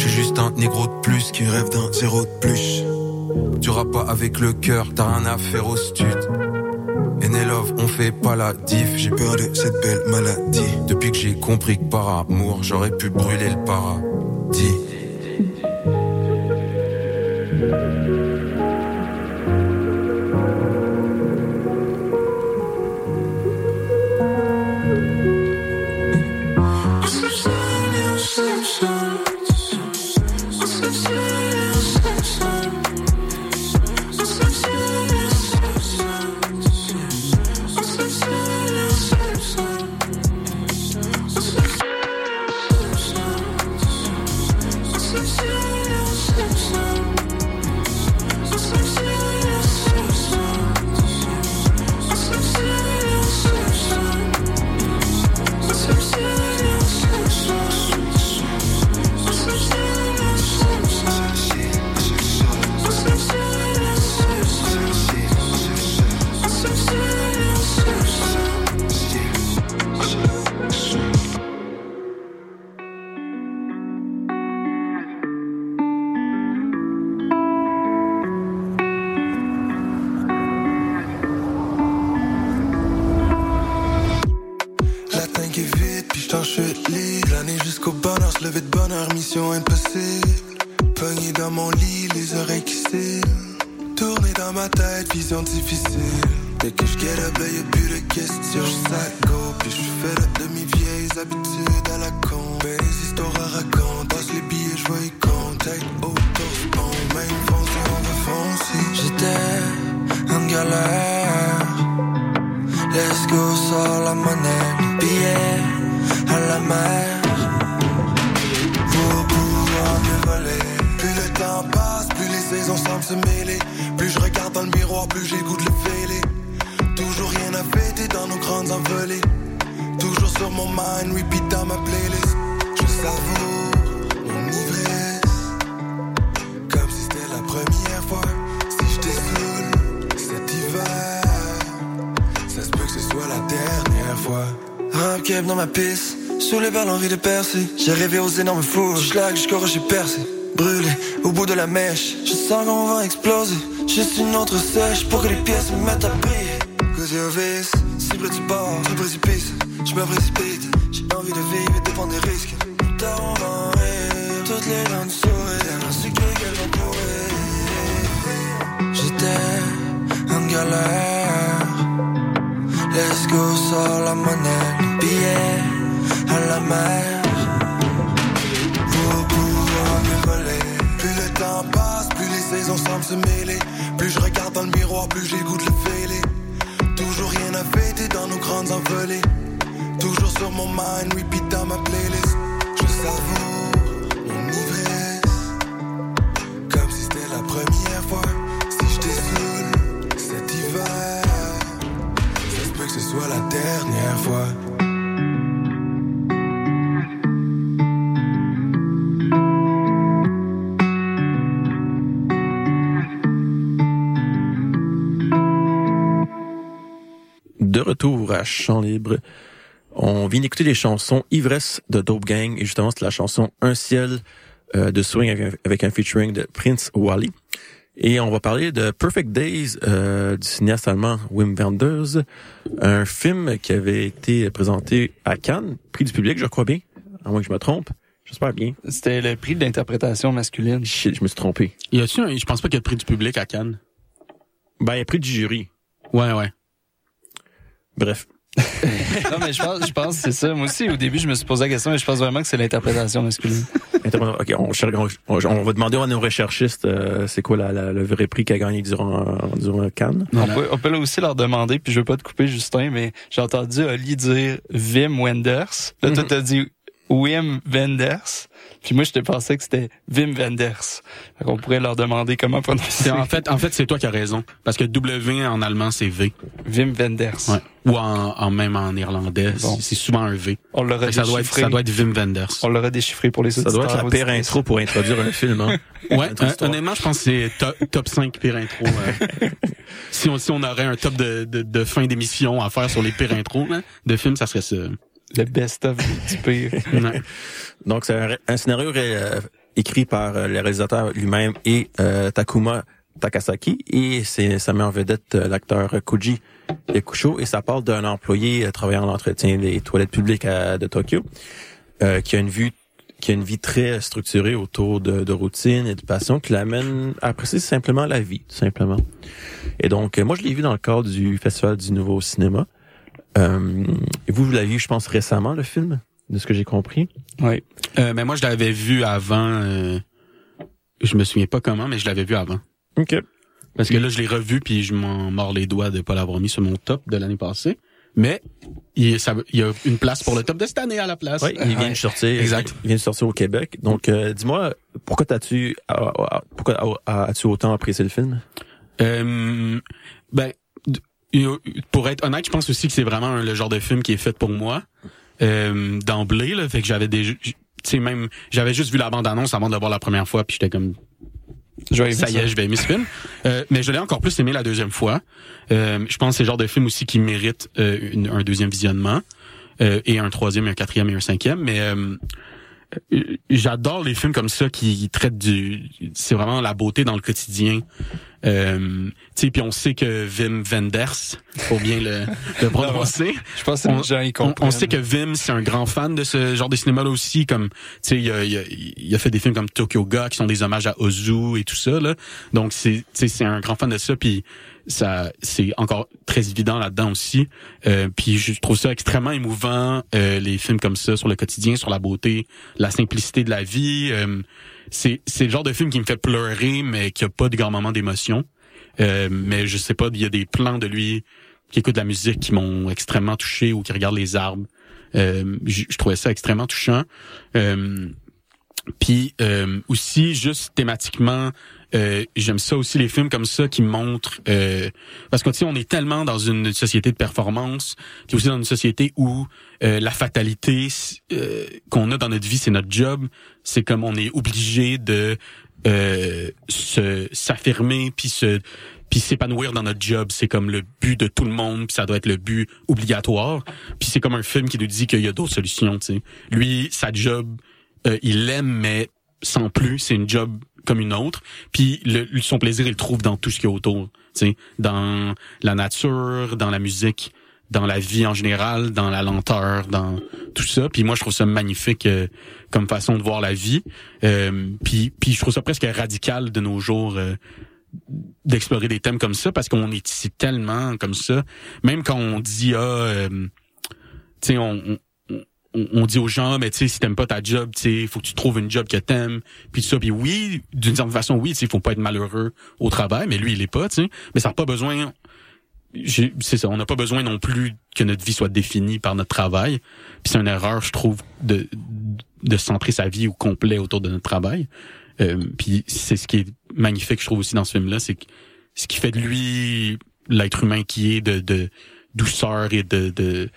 Je suis juste un négro de plus qui rêve d'un zéro de plus. Tu rappes pas avec le cœur, t'as rien à faire au stud. Love, on fait pas la diff. J'ai peur de cette belle maladie. Depuis que j'ai compris que par amour, j'aurais pu brûler le paradis. Percer. J'ai rêvé aux énormes fours, schlag jusqu'au rocher percé. Brûlé au bout de la mèche, je sens qu'on va exploser. Juste une autre sèche pour que les pièces me mettent à briller. Côté au vice, cible du bord, du précipice. Je me précipite, j'ai envie de vivre et de prendre des risques. Toutes les dents de sourire. Vont courir. J'étais en galère. Let's go, sors la monnaie, billets à la mer. Se mêler. Plus je regarde dans le miroir, plus de le fêler. Toujours rien à fêter dans nos grandes envolées. Toujours sur mon mind, repeat dans ma playlist. Je savoure mon ivresse. Comme si c'était la première fois. À Chant Libre, on vient d'écouter les chansons Ivresse de Dope Gang et justement c'est la chanson Un ciel euh, de Swing avec un, avec un featuring de Prince Wally. Et on va parler de Perfect Days euh, du cinéaste allemand Wim Wenders, un film qui avait été présenté à Cannes, prix du public, je crois bien, à moins que je me trompe. J'espère bien. C'était le prix de l'interprétation masculine. Shit, je me suis trompé. Y a-tu un, je pense pas qu'il y a de prix du public à Cannes. Ben, il y a prix du jury. Ouais, ouais. Bref. non, mais je pense, je pense que c'est ça. Moi aussi, au début, je me suis posé la question, mais je pense vraiment que c'est l'interprétation masculine. Ok, on, on- on va demander à nos recherchistes euh, c'est quoi la, la- le vrai prix qu'il a gagné durant, euh, durant Cannes. On peut, on peut là aussi leur demander, puis je veux pas te couper, Justin, mais j'ai entendu Oli dire Wim Wenders. Là, toi, t'as dit Wim Wenders. Puis moi, je te pensais que c'était Wim Wenders. Fait qu'on pourrait leur demander comment prononcer. En fait, en fait, c'est toi qui as raison. Parce que W en allemand, c'est V. Wim Wenders. Ouais. Ou en, en même en néerlandais, Bon. c'est souvent un V. On l'aura que ça doit être, déchiffré. ça doit être Wim Wenders. On l'aura déchiffré pour les Ça auditeurs. doit être la pire intro pour introduire un film. Hein. Ouais, histoire. honnêtement, je pense que c'est top, top 5 pires intros. euh. si, on, si on aurait un top de, de, de fin d'émission à faire sur les pires intros là, de films, ça serait ça. Le best-of du pire. Ouais. Donc, c'est un, un scénario euh, écrit par euh, le réalisateur lui-même et euh, Takuma Takasaki. Et c'est ça met en vedette euh, l'acteur Koji Yakusho. Et ça parle d'un employé euh, travaillant dans l'entretien des toilettes publiques à- de Tokyo qui a une vue qui a une vie très structurée autour de, de routine et de passion qui l'amène à apprécier simplement la vie, tout simplement. Et donc, moi, je l'ai vu dans le cadre du Festival du Nouveau Cinéma. Euh, vous, vous l'avez vu, je pense, récemment, le film, de ce que j'ai compris. Oui. Euh, mais moi, je l'avais vu avant. Euh, je me souviens pas comment, mais je l'avais vu avant. OK. Parce que là, je l'ai revu puis je m'en mords les doigts de pas l'avoir mis sur mon top de l'année passée. Mais il, ça, il y a une place pour le top de cette année à la place. Oui, il vient de sortir. Exact. Il vient de sortir au Québec. Donc, euh, dis-moi, pourquoi t'as-tu, ah, ah, pourquoi as-tu autant apprécié le film? Euh, ben, pour être honnête, je pense aussi que c'est vraiment le genre de film qui est fait pour moi euh, d'emblée. Là, fait que j'avais déjà, tu sais même, j'avais juste vu la bande annonce avant de le voir la première fois, puis j'étais comme Je vais aimer ça y est, je vais aimer ce film. Euh, mais je l'ai encore plus aimé la deuxième fois. Euh, je pense que c'est le genre de film aussi qui mérite euh, une- un deuxième visionnement. Euh, et un troisième, et un quatrième et un cinquième. Mais euh, euh, j'adore les films comme ça qui traitent du... C'est vraiment la beauté dans le quotidien. Euh, puis on sait que Wim Wenders, faut bien le, le prononcer. Je pense que On- gens y On, on sait que Vim, c'est un grand fan de ce genre de cinéma-là aussi. Comme, tu sais, il a, il, a, il a fait des films comme Tokyo Ga qui sont des hommages à Ozu et tout ça. Là. Donc, c'est, c'est un grand fan de ça. Puis, ça, c'est encore très évident là-dedans aussi. Euh, puis, je trouve ça extrêmement émouvant, euh, les films comme ça sur le quotidien, sur la beauté, la simplicité de la vie. Euh, c'est, c'est le genre de film qui me fait pleurer, mais qui a pas de grand moment d'émotion. Euh, mais je sais pas, il y a des plans de lui qui écoute de la musique qui m'ont extrêmement touché ou qui regardent les arbres. Euh, je, je trouvais ça extrêmement touchant. Euh, puis euh, aussi, juste thématiquement, euh, j'aime ça aussi les films comme ça qui montrent euh, parce que tu sais, on est tellement dans une société de performance, puis aussi dans une société où euh, la fatalité euh, qu'on a dans notre vie, c'est notre job. C'est comme on est obligé de euh, se s'affirmer puis se puis s'épanouir dans notre job, c'est comme le but de tout le monde, puis ça doit être le but obligatoire. Puis c'est comme un film qui nous dit qu'il y a d'autres solutions, tu sais. Lui, sa job, euh, il l'aime, mais sans plus, c'est une job comme une autre. Puis le, son plaisir, il le trouve dans tout ce qu'il y a autour, tu sais, dans la nature, dans la musique, dans la vie en général, dans la lenteur, dans tout ça. Puis moi, je trouve ça magnifique euh, comme façon de voir la vie. Euh, puis, puis je trouve ça presque radical de nos jours. euh, d'explorer des thèmes comme ça parce qu'on est ici tellement comme ça même quand on dit ah euh, tu sais on, on- dit aux gens mais tu sais si t'aimes pas ta job tu sais faut que tu trouves une job que t'aimes. Puis ça. Puis oui d'une certaine façon oui tu faut pas être malheureux au travail mais lui il est pas tu sais. Mais ça n'a pas besoin c'est ça on n'a pas besoin non plus que notre vie soit définie par notre travail. Puis c'est une erreur je trouve de de centrer sa vie au complet autour de notre travail. Euh, puis c'est ce qui est magnifique, je trouve aussi dans ce film-là, c'est ce qui fait de lui l'être humain qui est de, de douceur et de, de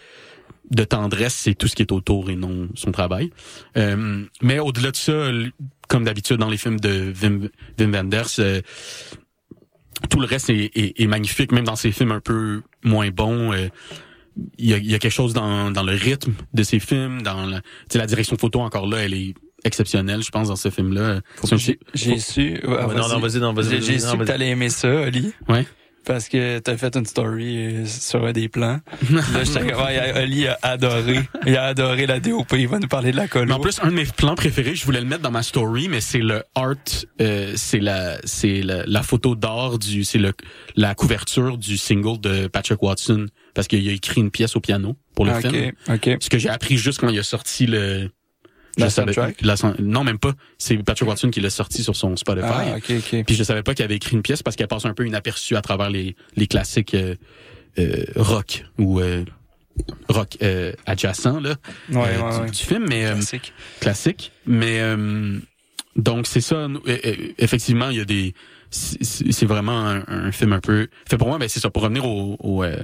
de tendresse, c'est tout ce qui est autour et non son travail. Euh, mais au-delà de ça, comme d'habitude dans les films de Wim, Wim Wenders, euh, tout le reste est, est- est magnifique, même dans ses films un peu moins bons. euh, il y, a, il y a quelque chose dans, dans le rythme de ces films, dans la, tu sais, la direction photo encore là, elle est exceptionnelle, je pense, dans ce film-là. J'ai j'ai su. ouais, Ouais, non, non, vas-y, non, vas-y, J'ai vas-y, j'ai non, su que t'allais aimer ça, Oli. Ouais. Parce que t'as fait une story euh, sur des plans. Là, j'étais comme, ouais, Oli a adoré. Il a adoré la DOP. Il va nous parler de la Mais colo. en plus, un de mes plans préférés, je voulais le mettre dans ma story, mais c'est le art, euh, c'est la, c'est la, la photo d'art du, c'est le, la couverture du single de Patrick Watson, parce qu'il a écrit une pièce au piano pour le Ah, film. ok, ok. Ce que j'ai appris juste quand il a sorti le, La je savais- la non, même pas. C'est Patrick Watson qui l'a sorti sur son Spotify. Ah, ok, ok. Puis je savais pas qu'il avait écrit une pièce parce qu'elle passe un peu inaperçue à travers les, les classiques euh, euh, rock ou euh, rock euh, adjacent là Ouais, euh, ouais, du, ouais. du film, mais euh, Classique. classique. Mais euh, donc c'est ça. effectivement, il y a des. C'est vraiment un, un film un peu. Fait pour moi, ben c'est ça. Pour revenir au, au, euh,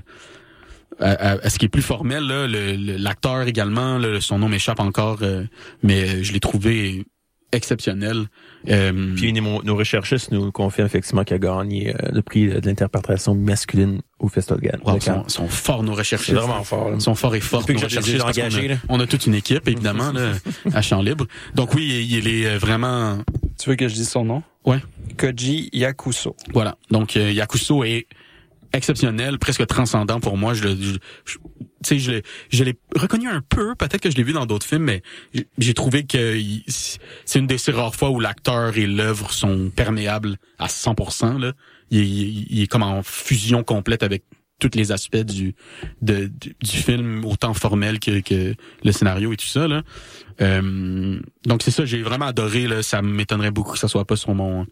à, à- à ce qui est plus formel, là, le- le- l'acteur également, là, son nom m'échappe encore, euh, mais je l'ai trouvé exceptionnel. Euh, Puis nos, nos recherchistes nous confirment effectivement qu'il a gagné euh, le prix de l'interprétation masculine au Festival de wow, sont, sont forts nos recherchistes. C'est vraiment fort. là. Ils sont forts et forts. Que recherchistes, parce engagés, a-. On a toute une équipe, évidemment, là, à champ libre. Donc oui, il, il est vraiment Tu veux que je dise son nom? Ouais. Koji Yakuso. Voilà. Donc euh, Yakuso est exceptionnel, presque transcendant pour moi. Je je- l'ai, reconnu un peu. Peut-être que je l'ai vu dans d'autres films, mais j'ai- trouvé que c'est une des ces rares fois où l'acteur et l'œuvre sont perméables à 100%. Là, il, est comme en fusion complète avec tous les aspects du, du, film, autant formel que, que le scénario et tout ça. Euh, donc c'est ça, j'ai vraiment adoré. Ça m'étonnerait beaucoup que ça soit pas sur mon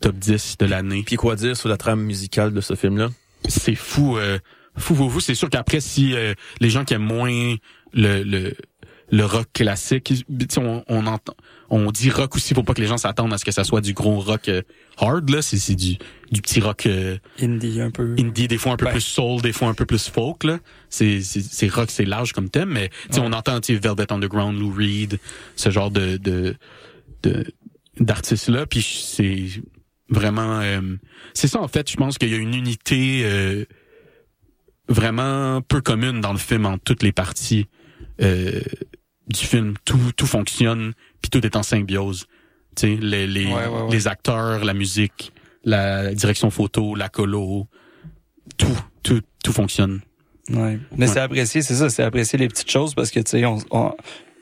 top 10 de l'année. Puis quoi dire sur la trame musicale de ce film-là? C'est fou euh, fou fou fou c'est sûr qu'après si euh, les gens qui aiment moins le le, le rock classique tu sais, on, on entend on dit rock aussi pour pas que les gens s'attendent à ce que ça soit du gros rock euh, hard là c'est c'est du du petit rock euh, Indie un peu. indie des fois un peu Ben. plus soul des fois un peu plus folk là c'est c'est c'est rock c'est large comme thème mais tu sais Ouais. on entend tu sais Velvet Underground Lou Reed ce genre de de de d'artistes là puis c'est vraiment euh, c'est ça en fait je pense qu'il y a une unité euh, vraiment peu commune dans le film en toutes les parties euh, du film tout tout fonctionne puis tout est en symbiose tu sais les les, Ouais, ouais, ouais. les acteurs la musique la direction photo la colo tout tout tout fonctionne Ouais. Mais Ouais. c'est apprécié, c'est ça, c'est apprécier les petites choses parce que, tu sais, on, on,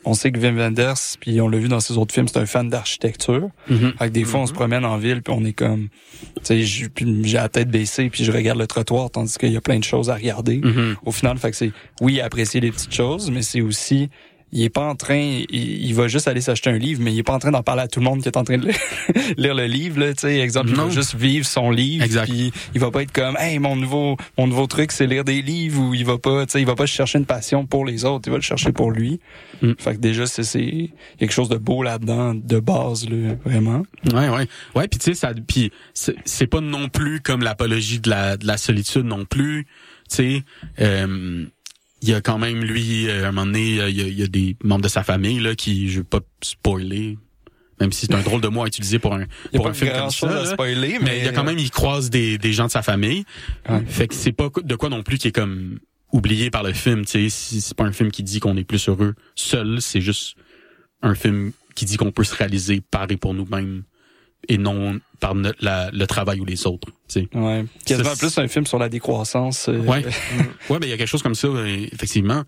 on sait que Wim Wenders, puis on l'a vu dans ses autres films, c'est un fan d'architecture. Mhm. Fait que des fois, on se promène en ville, puis on est comme, tu sais, j'ai la tête baissée, puis je regarde le trottoir, tandis qu'il y a plein de choses à regarder. Mhm. Au final, fait que c'est, oui, apprécier les petites choses, mais c'est aussi, il est pas en train, il, il va juste aller s'acheter un livre, mais il est pas en train d'en parler à tout le monde qui est en train de lire, le livre, là, tu sais, exemple, il Non. va juste vivre son livre, Exact. puis il va pas être comme, hey, mon nouveau, mon nouveau truc, c'est lire des livres, ou il va pas, tu sais, il va pas chercher une passion pour les autres, il va le chercher pour lui. Mm. Fait que déjà, c'est, c'est quelque chose de beau là-dedans, de base, là, vraiment. Ouais, ouais. Ouais, puis tu sais, ça, puis c'est c'est pas non plus comme l'apologie de la, de la solitude non plus. Tu sais, euh, il y a quand même lui, euh, à un moment donné, euh, il y a, il y a des membres de sa famille là qui, je veux pas spoiler, même si c'est un drôle de mot à utiliser pour un Il pour un film comme ça. là. spoiler, mais, Mais il y a quand même, il croise des, des gens de sa famille. Ouais. Fait que c'est pas de quoi non plus qui est comme oublié par le film. Tu sais, Si c'est pas un film qui dit qu'on est plus heureux seul, c'est juste un film qui dit qu'on peut se réaliser par et pour nous-mêmes et non par la- le travail ou les autres. Tu sais. Ouais. Quasiment plus un film sur la décroissance. euh, Ouais. ouais, mais il y a quelque chose comme ça, euh, effectivement.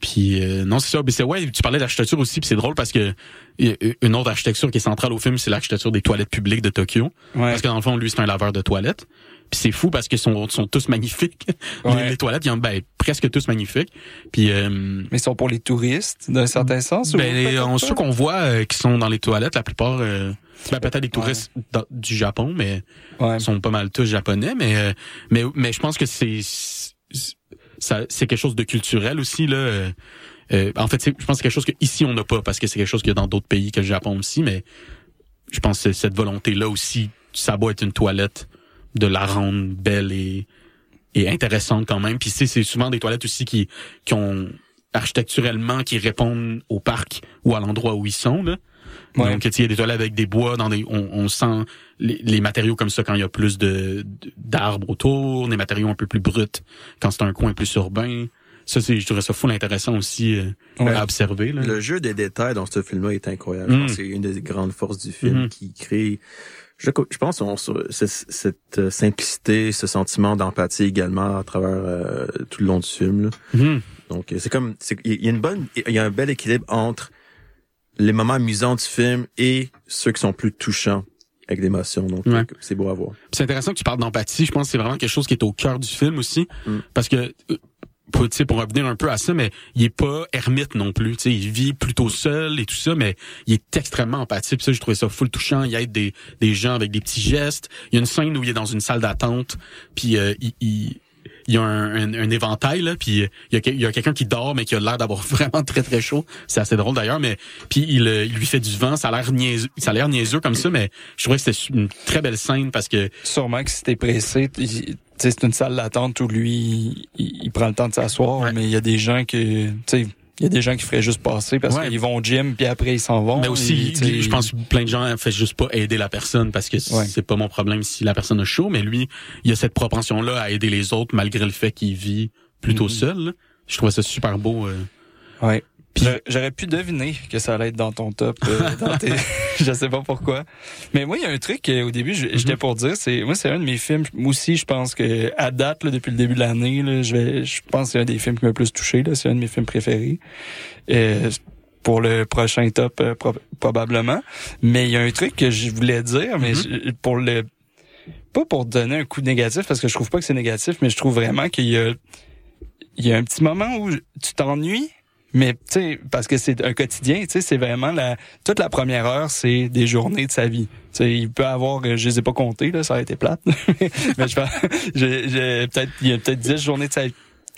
Puis euh, non, c'est ça. Mais c'est ouais, tu parlais d'architecture aussi, puis c'est drôle parce que y a une autre architecture qui est centrale au film, c'est l'architecture des toilettes publiques de Tokyo. Ouais. Parce que dans le fond, lui, c'est un laveur de toilettes. Puis c'est fou parce qu'ils sont, sont tous magnifiques. Les- Ouais. Les, toilettes, ils ont ben, presque tous magnifiques. Puis euh, Mais ils sont pour les touristes, d'un certain sens. ou ben, peut-être on ceux qu'on voit euh, qui sont dans les toilettes, la plupart, euh, ben, peut-être des touristes dans- du Japon, mais Ouais. ils sont pas mal tous japonais. Mais euh, mais mais je pense que c'est ça c'est quelque chose de culturel aussi là. euh, euh, en fait, c'est- je pense que c'est quelque chose que ici on n'a pas parce que c'est quelque chose qu'il y a dans d'autres pays que le Japon aussi. Mais je pense que cette volonté là aussi, ça doit être une toilette de la rendre belle et et intéressante quand même. Puis c'est c'est souvent des toilettes aussi qui qui ont architecturellement qui répondent au parc ou à l'endroit où ils sont là. Ouais. Donc il y a des toilettes avec des bois dans des on, on sent les, les matériaux comme ça quand il y a plus de d'arbres autour, des matériaux un peu plus bruts quand c'est un coin plus urbain. Ça c'est je trouverais ça full intéressant aussi euh, Ouais. à observer là. Le jeu des détails dans ce film-là est incroyable. Mm. que c'est une des grandes forces du film Mhm. qui crée. Je, je pense on, cette euh, simplicité, ce sentiment d'empathie également à travers euh, tout le long du film. là. Mhm. Donc euh, c'est comme c'est- il y a une bonne, il y a un bel équilibre entre les moments amusants du film et ceux qui sont plus touchants avec l'émotion. Donc Ouais. c'est beau à voir. C'est intéressant que tu parles d'empathie. Je pense que c'est vraiment quelque chose qui est au cœur du film aussi. Mm. Parce que, euh, pour, tu sais, pour revenir un peu à ça, mais il est pas ermite non plus. Tu sais, il vit plutôt seul et tout ça, mais il est extrêmement empathique. Puis ça, je trouvais ça full touchant. Il aide des, des gens avec des petits gestes. Il y a une scène où il est dans une salle d'attente, puis euh, il, il, il y a un, un, un éventail là, puis il y a, quelqu'un qui dort mais qui a l'air d'avoir vraiment très très chaud. C'est assez drôle d'ailleurs, mais puis il, euh, il lui fait du vent, ça a l'air niaiseux, ça a l'air niaiseux comme ça, mais je trouvais que c'était une très belle scène parce que Sûrement que si t'es pressé, t- tu sais, c'est une salle d'attente où lui, il, il prend le temps de s'asseoir, mais il y a des gens que, tu sais, il y a des gens qui feraient juste passer parce Ouais. qu'ils vont au gym puis après ils s'en vont. Mais aussi, Et, je pense que plein de gens fait juste pas aider la personne parce que Ouais. c'est pas mon problème si la personne a chaud, mais lui, il a cette propension-là à aider les autres malgré le fait qu'il vit plutôt Mhm. seul. là. Je trouvais ça super beau. euh. Ouais. J'a- J'aurais pu deviner que ça allait être dans ton top. euh, dans tes... je sais pas pourquoi. Mais moi, il y a un truc euh, au début, je- j'étais pour dire, c'est moi, c'est un de mes films. Moi aussi, je pense que à date, là, depuis le début de l'année, je vais, je pense que c'est un des films qui m'a le plus touché. Là, c'est un de mes films préférés. Euh, pour le prochain top, euh, prob- probablement. Mais il y a un truc que je voulais dire, mais je- pour le pas pour donner un coup négatif parce que je trouve pas que c'est négatif, mais je trouve vraiment qu'il y a il y a un petit moment où tu t'ennuies mais tu sais parce que c'est un quotidien, tu sais c'est vraiment la toute la première heure, c'est des journées de sa vie. Tu sais il peut avoir euh, je les ai pas comptées là, ça a été plate. mais je pense j'ai j'ai peut-être il y a peut-être 10 journées de sa,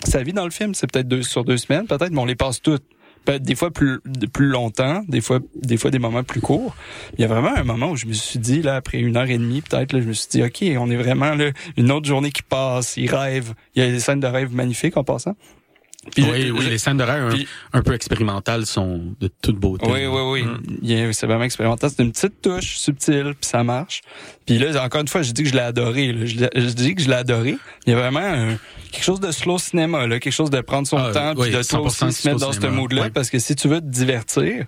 sa vie dans le film, c'est peut-être deux sur deux semaines, peut-être mais on les passe toutes. Peut-être des fois plus plus longtemps, des fois des fois des moments plus courts. Il y a vraiment un moment où je me suis dit là après une heure et demie peut-être je me suis dit ok on est vraiment là une autre journée qui passe, il rêve, il y a des scènes de rêve magnifiques en passant. Puis oui, oui, les scènes de rêve un, un peu expérimentales sont de toute beauté. oui, oui, oui. Mm. C'est vraiment expérimental. C'est une petite touche subtile, puis ça marche. Puis là, encore une fois, je dis que je l'ai adoré. là. Je, je dis que je l'ai adoré. Il y a vraiment un- quelque chose de slow cinéma, là, quelque chose de prendre son Ah, temps, oui, puis de toi 100% aussi se mettre dans ce mood-là, ouais. parce que si tu veux te divertir,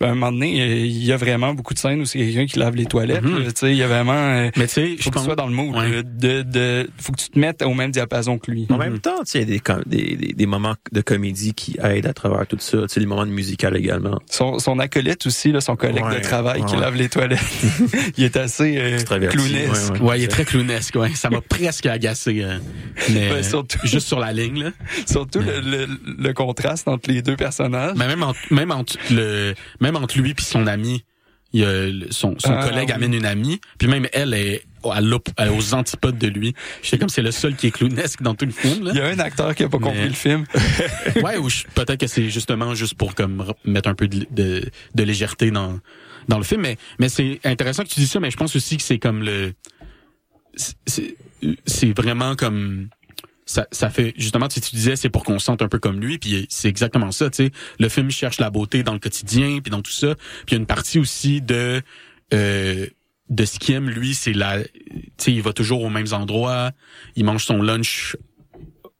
ben, à un moment donné, il y a vraiment beaucoup de scènes où c'est quelqu'un qui lave les toilettes. Mhm. Tu sais, il y a vraiment... euh, Mais tu sais, je faut que tu pense sois dans le mood. Ouais. là, De, de, faut que tu te mettes au même diapason que lui. En même temps, tu sais, il y a des, des, des, des moments de comédie qui aident à travers tout ça. Tu sais, les moments de musical également. Son, son acolyte aussi, là, son collègue Ouais, de travail qui lave les toilettes, il est assez euh, Extraverti, clownesque. ouais, Ouais, il est très clownesque, ouais. Ça m'a presque agacé. euh, mais Ouais, surtout- juste sur la ligne, là. Surtout le, le, le contraste entre les deux personnages. Mais même entre, même entre le, même entre lui puis son ami, il y a son, son Ah, collègue oui. amène une amie, puis même elle est à aux antipodes de lui. Je sais comme c'est le seul qui est clownesque dans tout le film, là. Il y a un acteur qui a pas Mais- compris le film. ouais, ou je- peut-être que c'est justement juste pour comme re- mettre un peu de, de, de légèreté dans dans le film, mais mais c'est intéressant que tu dis ça, mais je pense aussi que c'est comme le c'est- vraiment comme ça, ça fait justement si tu disais c'est pour qu'on se sente un peu comme lui puis c'est exactement ça tu sais. Le film cherche la beauté dans le quotidien puis dans tout ça. Puis il y a une partie aussi de euh, de ce qu'il aime lui c'est la tu sais il va toujours aux mêmes endroits il mange son lunch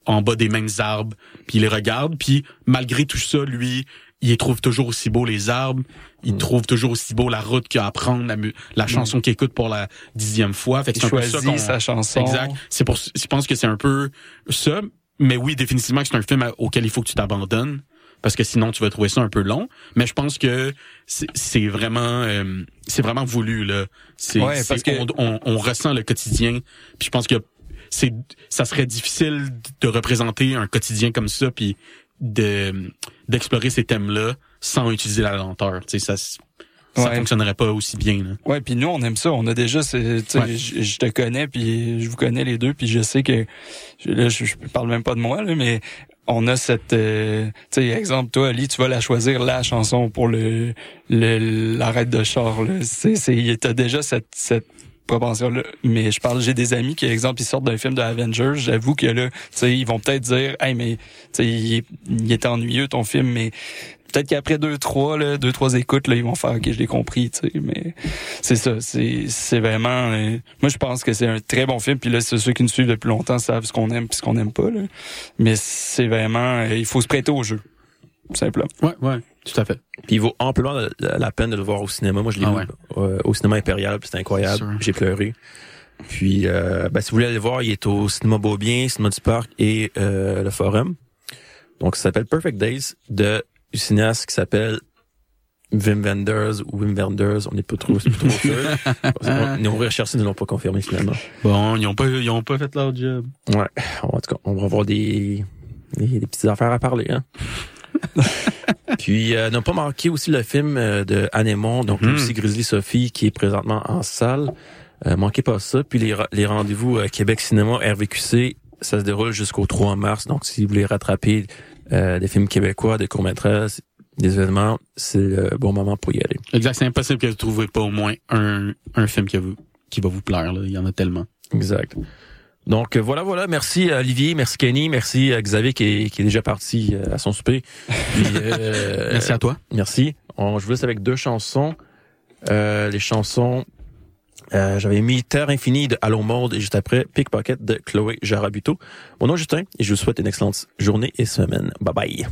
en bas des mêmes arbres puis il les regarde puis malgré tout ça lui il trouve toujours aussi beau les arbres il trouve toujours aussi beau la route qu'il a à prendre la, la chanson qu'il écoute pour la dixième fois fait que Il c'est un peu ça choisit qu'on- sa chanson. Exact. C'est pour, je pense que c'est un peu ça. Mais oui, définitivement que c'est un film auquel il faut que tu t'abandonnes. Parce que sinon, tu vas trouver ça un peu long. Mais je pense que c'est vraiment, euh, c'est vraiment voulu, là. C'est, Ouais, parce que- on, on, on ressent le quotidien. Puis je pense que c'est, ça serait difficile de représenter un quotidien comme ça puis de, d'explorer ces thèmes-là sans utiliser la lenteur. Tu sais, ça, ça Ouais. fonctionnerait pas aussi bien, là. Ouais, puis nous on aime ça. On a déjà, ce- tu sais, Ouais. je, je te connais, puis je vous connais les deux, puis je sais que là, je, je parle même pas de moi, là, mais on a cette, euh, tu sais, exemple, toi, Ali, tu vas la choisir la chanson pour le le l'arrêt de char. Là. C'est, c'est, t'as déjà cette cette Mais je parle, j'ai des amis qui, exemple, ils sortent d'un film de Avengers. J'avoue que là, tu sais, ils vont peut-être dire, hey, mais tu sais, il, est- il était ennuyeux ton film, mais peut-être qu'après deux trois là, deux trois écoutes là ils vont faire ok je l'ai compris tu sais mais c'est ça c'est c'est vraiment euh, moi je pense que c'est un très bon film puis là c'est ceux qui nous suivent depuis longtemps savent ce qu'on aime puis ce qu'on n'aime pas là. Mais c'est vraiment euh, il faut se prêter au jeu simplement. Ouais, ouais, tout à fait. Puis il vaut amplement la, la peine de le voir au cinéma. Moi, je l'ai Ah vu ouais. euh, au cinéma impérial, c'était incroyable. J'ai pleuré. Puis, euh, ben, si vous voulez aller le voir, il est au cinéma Beaubien, cinéma du Parc et euh, le Forum. Donc, ça s'appelle Perfect Days de du cinéaste qui s'appelle Wim Wenders ou Wim Wenders. On n'est pas trop, c'est pas trop sûr. rechercher, ils ne l'ont pas confirmé finalement. Bon, ils ont pas, ils ont pas fait leur job. Ouais. En tout cas, on va avoir des, des, des petites affaires à parler, hein. Puis, euh, n'a pas manqué aussi le film euh, de Anémon, donc Mhm. aussi Grizzly Sophie, qui est présentement en salle. Euh, manquez pas ça. Puis les, rendez-vous euh, Québec Cinéma, RVQC ça se déroule jusqu'au 3 mars. Donc, si vous voulez rattraper euh, des films québécois, des courts-métrages, des événements, c'est le bon moment pour y aller. Exact, c'est impossible que vous trouviez pas au moins un, un film qui, vous, qui va vous plaire. Là. Il y en a tellement. Exact. Donc euh, voilà, voilà. Merci à Olivier, merci Kenny, merci à Xavier qui est, qui est déjà parti euh, à son souper. Puis, euh, Merci à toi. Merci. On, je vous laisse avec deux chansons. Euh, les chansons, euh, j'avais mis Terre infinie de Allo Mode et juste après Pickpocket de Chloé Jarabuto. Mon nom est Justin et je vous souhaite une excellente journée et semaine. Bye bye.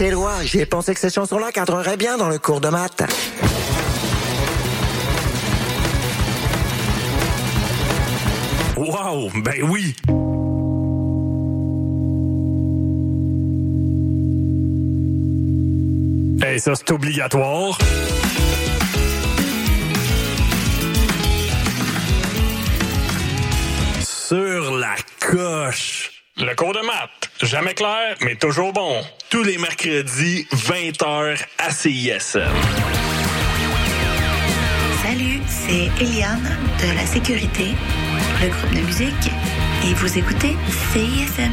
Éloi. J'ai pensé que ces chansons-là cadreraient bien dans le cours de maths. Wow, ben oui. Et ça, c'est obligatoire. Sur la coche. Le cours de maths. Jamais clair, mais toujours bon. Tous les mercredis, 20h à CISM. Salut, c'est Eliane de la sécurité, le groupe de musique, et vous écoutez CISM.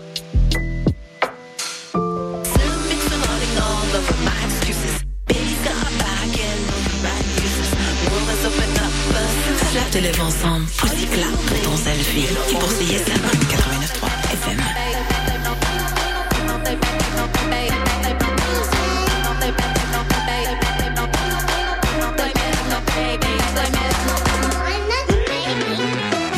Te lève ensemble, aussi plat pour ton selfie. Et pour CISM 89.3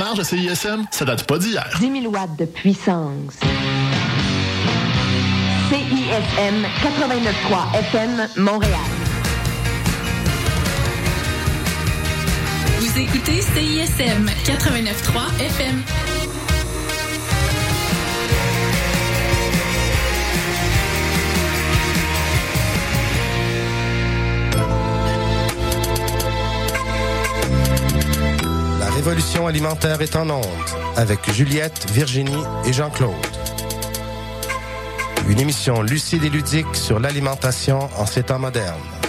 Marge de CISM, ça date pas d'hier. 10 000 watts de puissance. CISM 89.3 FM Montréal. Vous écoutez CISM 89.3 FM. Révolution alimentaire est en onde avec Juliette, Virginie et Jean-Claude. Une émission lucide et ludique sur l'alimentation en ces temps modernes.